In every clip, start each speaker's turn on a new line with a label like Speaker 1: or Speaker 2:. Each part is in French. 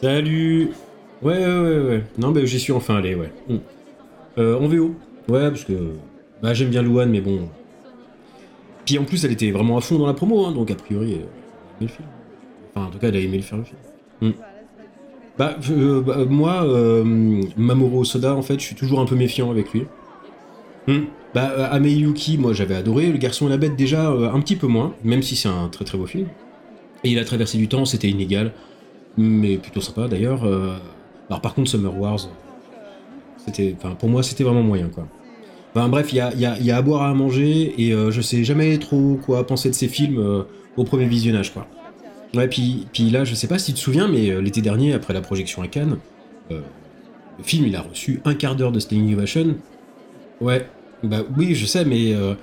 Speaker 1: Salut Ouais, ouais, ouais, ouais. Non, mais j'y suis enfin allé, ouais. Mm. Euh, en VO Ouais, parce que bah, j'aime bien Louane, mais bon. Puis en plus, elle était vraiment à fond dans la promo, hein, donc a priori, elle le film. Enfin, en tout cas, elle a aimé le faire le film. Mm. Bah, euh, bah, moi, euh, Mamoru Soda, en fait, je suis toujours un peu méfiant avec lui. Mm. Bah, euh, Ameyuki, moi j'avais adoré. Le garçon et la bête, déjà euh, un petit peu moins, même si c'est un très très beau film. Et la traversée du temps, c'était inégal, mais plutôt sympa d'ailleurs. Euh, alors par contre, Summer Wars, c'était, enfin pour moi, c'était vraiment moyen quoi. Enfin bref, il y a, à boire à manger et euh, je sais jamais trop quoi penser de ces films au premier visionnage quoi. Ouais, puis, puis là, je sais pas si tu te souviens, mais l'été dernier, après la projection à Cannes, le film il a reçu un quart d'heure de standing ovation. Ouais, bah oui, je sais, mais, euh,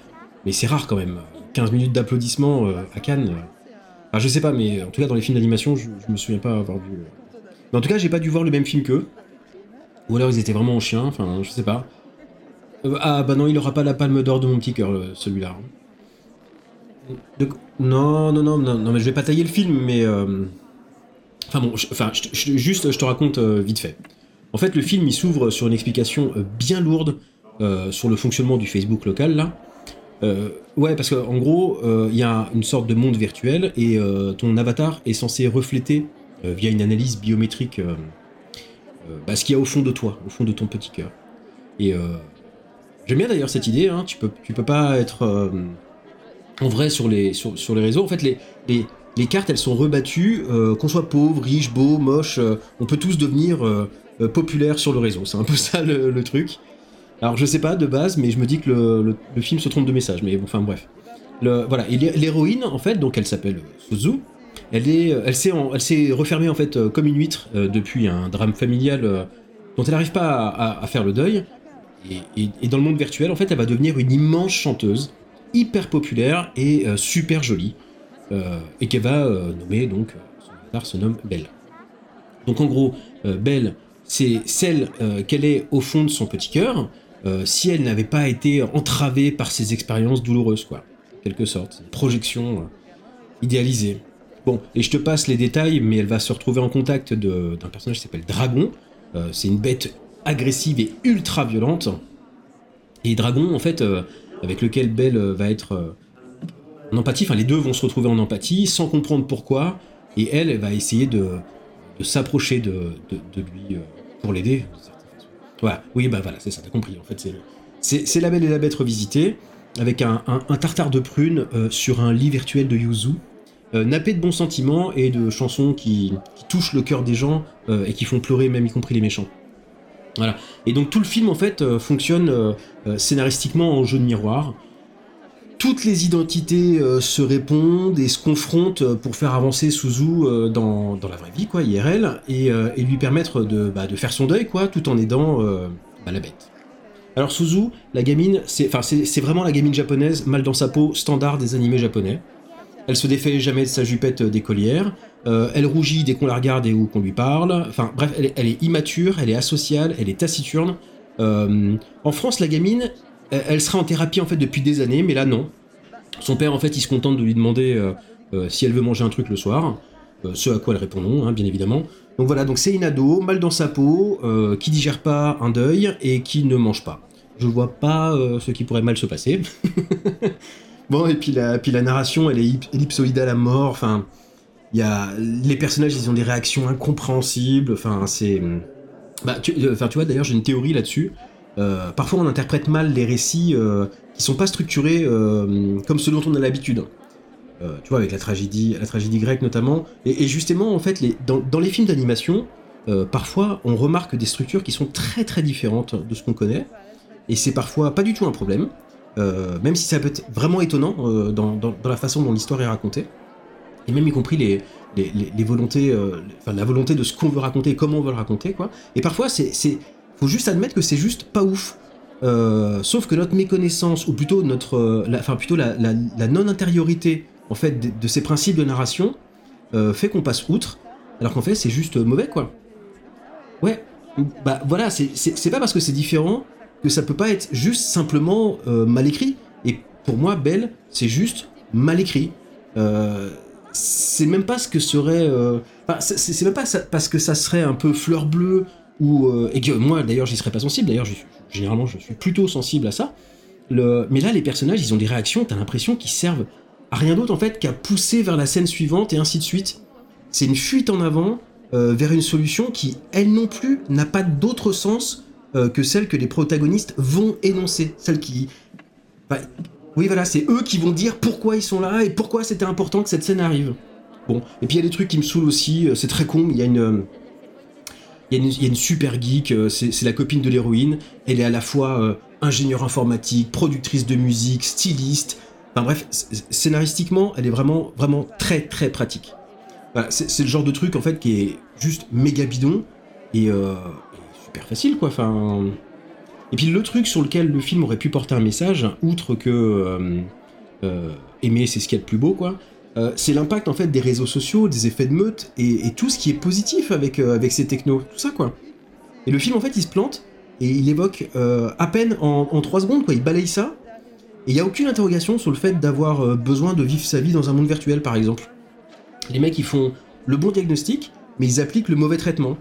Speaker 1: mais c'est rare quand même. 15 minutes d'applaudissements euh, à Cannes. euh. Enfin, je sais pas, mais en tout cas, dans les films d'animation, je, me souviens pas avoir vu. en tout cas, j'ai pas dû voir le même film qu'eux. Ou alors ils étaient vraiment en chien, enfin, je sais pas. Ah bah non, il aura pas la palme d'or de mon petit cœur, celui-là. De- Non, non, non, non, non, mais je vais pas tailler le film, mais. Enfin bon, enfin, juste, je te raconte vite fait. En fait, le film, il s'ouvre sur une explication bien lourde euh, sur le fonctionnement du Facebook local, là. Euh, ouais, parce qu'en gros, euh, il y a une sorte de monde virtuel et euh, ton avatar est censé refléter, euh, via une analyse biométrique, euh, euh, bah, ce qu'il y a au fond de toi, au fond de ton petit cœur. Et euh, j'aime bien d'ailleurs cette idée, hein, tu, peux, tu peux pas être euh, en vrai sur les, sur, les réseaux. En fait, les, les, les cartes, elles sont rebattues, euh, qu'on soit pauvre, riche, beau, moche, euh, on peut tous devenir euh, euh, populaire sur le réseau. C'est un peu ça le truc. Alors je sais pas de base, mais je me dis que le, le- film se trompe de message. Mais bon, enfin bref. Le- voilà. L'héroïne, en fait, donc elle s'appelle Suzu. Elle est, elle s'est, elle s'est refermée en fait euh, comme une huître euh, depuis un drame familial euh, dont elle n'arrive pas à, faire le deuil. Et, dans le monde virtuel, en fait, elle va devenir une immense chanteuse, hyper populaire et euh, super jolie, euh, et qu'elle va euh, nommer donc euh, son avatar se nomme Belle. Donc en gros, euh, Belle, c'est celle euh, qu'elle est au fond de son petit cœur, euh, si elle n'avait pas été entravée par ses expériences douloureuses, quoi. Quelque sorte, projection euh, idéalisée. Bon, et je te passe les détails, mais elle va se retrouver en contact d'un personnage qui s'appelle Dragon. Euh, c'est une bête agressive et ultra violente. Et Dragon, en fait, avec lequel Belle va être en empathie, enfin les deux vont se retrouver en empathie sans comprendre pourquoi, et elle, elle va essayer de, de s'approcher de, de, de lui pour l'aider. Voilà, oui, bah voilà, c'est ça, t'as compris. En fait, c'est- la Belle et la Bête revisitée, avec un, un- tartare de prunes euh, sur un lit virtuel de Yuzu, euh, nappé de bons sentiments et de chansons qui, touchent le cœur des gens euh, et qui font pleurer même y compris les méchants. Voilà. Et donc tout le film en fait fonctionne scénaristiquement en jeu de miroir. Toutes les identités euh, se répondent et se confrontent euh, pour faire avancer Suzu euh, dans, dans la vraie vie, quoi, IRL, et, et lui permettre de, bah, de faire son deuil, quoi, tout en aidant bah, la bête. Alors Suzu, la gamine, c'est vraiment la gamine japonaise, mal dans sa peau, standard des animés japonais. Elle se défait jamais de sa jupette d'écolière. Elle rougit dès qu'on la regarde et ou qu'on lui parle. Enfin, bref, elle est, immature, elle est asociale, elle est taciturne. En France, la gamine, elle, elle sera en thérapie en fait depuis des années, mais là non. Son père, en fait, il se contente de lui demander euh, euh, si elle veut manger un truc le soir. Euh, ce à quoi elle répond non, hein, bien évidemment. Donc voilà, donc c'est une ado, mal dans sa peau, euh, qui digère pas un deuil et qui ne mange pas. Je vois pas euh, ce qui pourrait mal se passer. bon, et puis la, narration, elle est ellip- ellipsoïdale à mort. Enfin, il les personnages, ils ont des réactions incompréhensibles. Enfin, c'est, bah, euh, enfin, tu vois, d'ailleurs, j'ai une théorie là-dessus. Euh, parfois, on interprète mal les récits euh, qui sont pas structurés euh, comme ceux dont on a l'habitude. Euh, tu vois, avec la tragédie, la tragédie grecque notamment. Et, justement, en fait, dans, les films d'animation, parfois, on remarque des structures qui sont très très différentes de ce qu'on connaît. Et c'est parfois pas du tout un problème, même si ça peut être vraiment étonnant dans, la façon dont l'histoire est racontée. Et même y compris les, les, volontés, enfin, la volonté de ce qu'on veut raconter et comment on veut le raconter, quoi. Et parfois, c'est, faut juste admettre que c'est juste pas ouf. Euh, sauf que notre méconnaissance, ou plutôt notre, euh, la- enfin plutôt la, non-intériorité en fait de, ces principes de narration, euh, fait qu'on passe outre, alors qu'en fait c'est juste mauvais quoi. Ouais, bah voilà, c'est- pas parce que c'est différent que ça peut pas être juste simplement mal écrit. Et pour moi, Belle, c'est juste mal écrit. C'est même pas ce que serait. C'est même pas parce que ça serait un peu fleur bleue euh, et que moi d'ailleurs j'y serais pas sensible. D'ailleurs, généralement je suis plutôt sensible à ça. Mais là, les personnages, ils ont des réactions. T'as l'impression qu'ils servent à rien d'autre en fait qu'à pousser vers la scène suivante et ainsi de suite. C'est une fuite en avant vers une solution qui, elle non plus, n'a pas d'autre sens que celle que les protagonistes vont énoncer, celle qui, oui, voilà, c'est eux qui vont dire pourquoi ils sont là et pourquoi c'était important que cette scène arrive. Bon, et puis il y a des trucs qui me saoulent aussi, euh, c'est très con, il y a une... Il y, a une, super geek, euh, c'est la copine de l'héroïne. Elle est à la fois euh, ingénieure informatique, productrice de musique, styliste. Enfin bref, scénaristiquement, elle est vraiment, vraiment très, très pratique. c'est le genre de truc en fait qui est juste méga bidon et, et super facile quoi. Et puis le truc sur lequel le film aurait pu porter un message, outre que euh, euh, aimer c'est ce qu'il y a de plus beau, quoi, euh, c'est l'impact en fait des réseaux sociaux, des effets de meute et, tout ce qui est positif avec, avec ces technos, tout ça quoi. Et le film en fait il se plante et il évoque à peine en, en 3 secondes, quoi, il balaye ça. Et il n'y a aucune interrogation sur le fait d'avoir besoin de vivre sa vie dans un monde virtuel par exemple. Les mecs ils font le bon diagnostic, mais ils appliquent le mauvais traitement.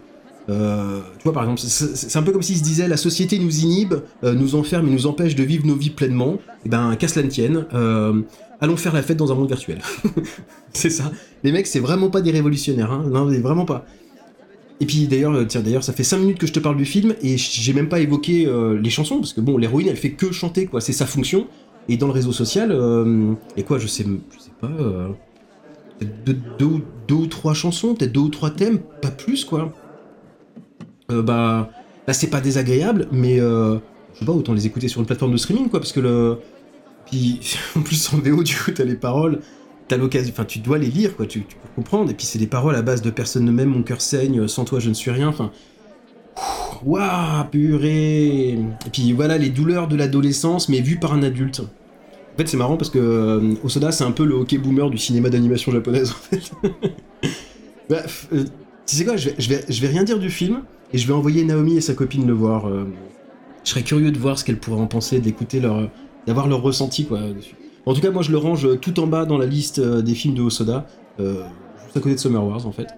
Speaker 1: Euh, tu vois, par exemple, c'est un peu comme s'il se disait la société nous inhibe, euh, nous enferme et nous empêche de vivre nos vies pleinement. Et eh ben, qu'à cela ne tienne, euh, allons faire la fête dans un monde virtuel. c'est ça. Les mecs, c'est vraiment pas des révolutionnaires, hein. Non, vraiment pas. Et puis d'ailleurs, tiens, d'ailleurs, ça fait 5 minutes que je te parle du film et j'ai même pas évoqué les chansons parce que bon, l'héroïne, elle fait que chanter, quoi. C'est sa fonction. Et dans le réseau social, et quoi, je sais, je sais pas, deux, deux, ou trois chansons, peut-être deux ou trois thèmes, pas plus, quoi. Euh, bah, là c'est pas désagréable, mais euh, je sais pas, autant les écouter sur une plateforme de streaming, quoi, parce que le. Puis en plus en VO, du coup, t'as les paroles, t'as l'occasion, enfin, tu dois les lire, quoi, tu, peux comprendre, et puis c'est des paroles à base de personne ne m'aime, mon cœur saigne, sans toi je ne suis rien, enfin. Waouh, purée Et puis voilà, les douleurs de l'adolescence, mais vues par un adulte. En fait, c'est marrant parce que euh, Osoda, c'est un peu le hockey boomer du cinéma d'animation japonaise, en fait. Bref, tu sais quoi, je vais, je, vais, je vais rien dire du film, et je vais envoyer Naomi et sa copine le voir. Euh. je serais curieux de voir ce qu'elles pourraient en penser, d'écouter leur, d'avoir leur ressenti quoi. En tout cas, moi je le range tout en bas dans la liste euh, des films de Hosoda, euh, juste à côté de Summer Wars en fait.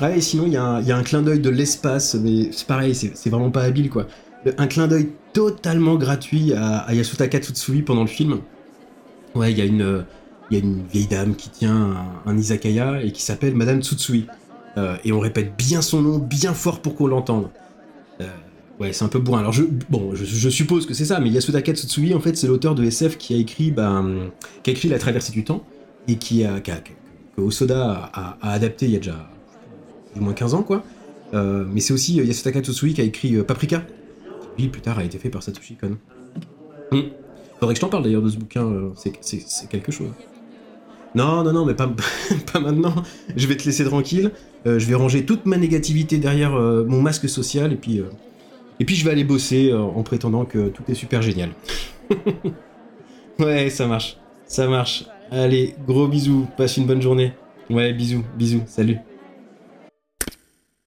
Speaker 1: Ouais, et sinon il y, a un clin d'œil de l'espace, mais c'est pareil, c'est vraiment pas habile quoi. Un clin d'œil totalement gratuit à, Yasutaka Tsutsui pendant le film. Ouais, il y a une, il y a une vieille dame qui tient un, un izakaya et qui s'appelle Madame Tsutsui. Euh, et on répète bien son nom, bien fort pour qu'on l'entende. Euh, ouais, c'est un peu bourrin. Alors, je, bon, je, suppose que c'est ça, mais Yasutaka Tsutsui, en fait, c'est l'auteur de SF qui a écrit, ben, qui a écrit La Traversée du Temps, et qui a, que Osoda a, adapté il y a déjà au moins 15 ans, quoi. Euh, mais c'est aussi Yasutaka Tsutsui qui a écrit Paprika, qui plus tard a été fait par Satoshi Kon. Hmm. Faudrait que je t'en parle d'ailleurs de ce bouquin, c'est quelque chose. Non, non, non, mais pas, maintenant. Je vais te laisser tranquille. Euh, je vais ranger toute ma négativité derrière euh, mon masque social et puis, euh, et puis je vais aller bosser en prétendant que tout est super génial. ouais, ça marche. Ça marche. Allez, gros bisous. Passe une bonne journée. Ouais, bisous, bisous. Salut.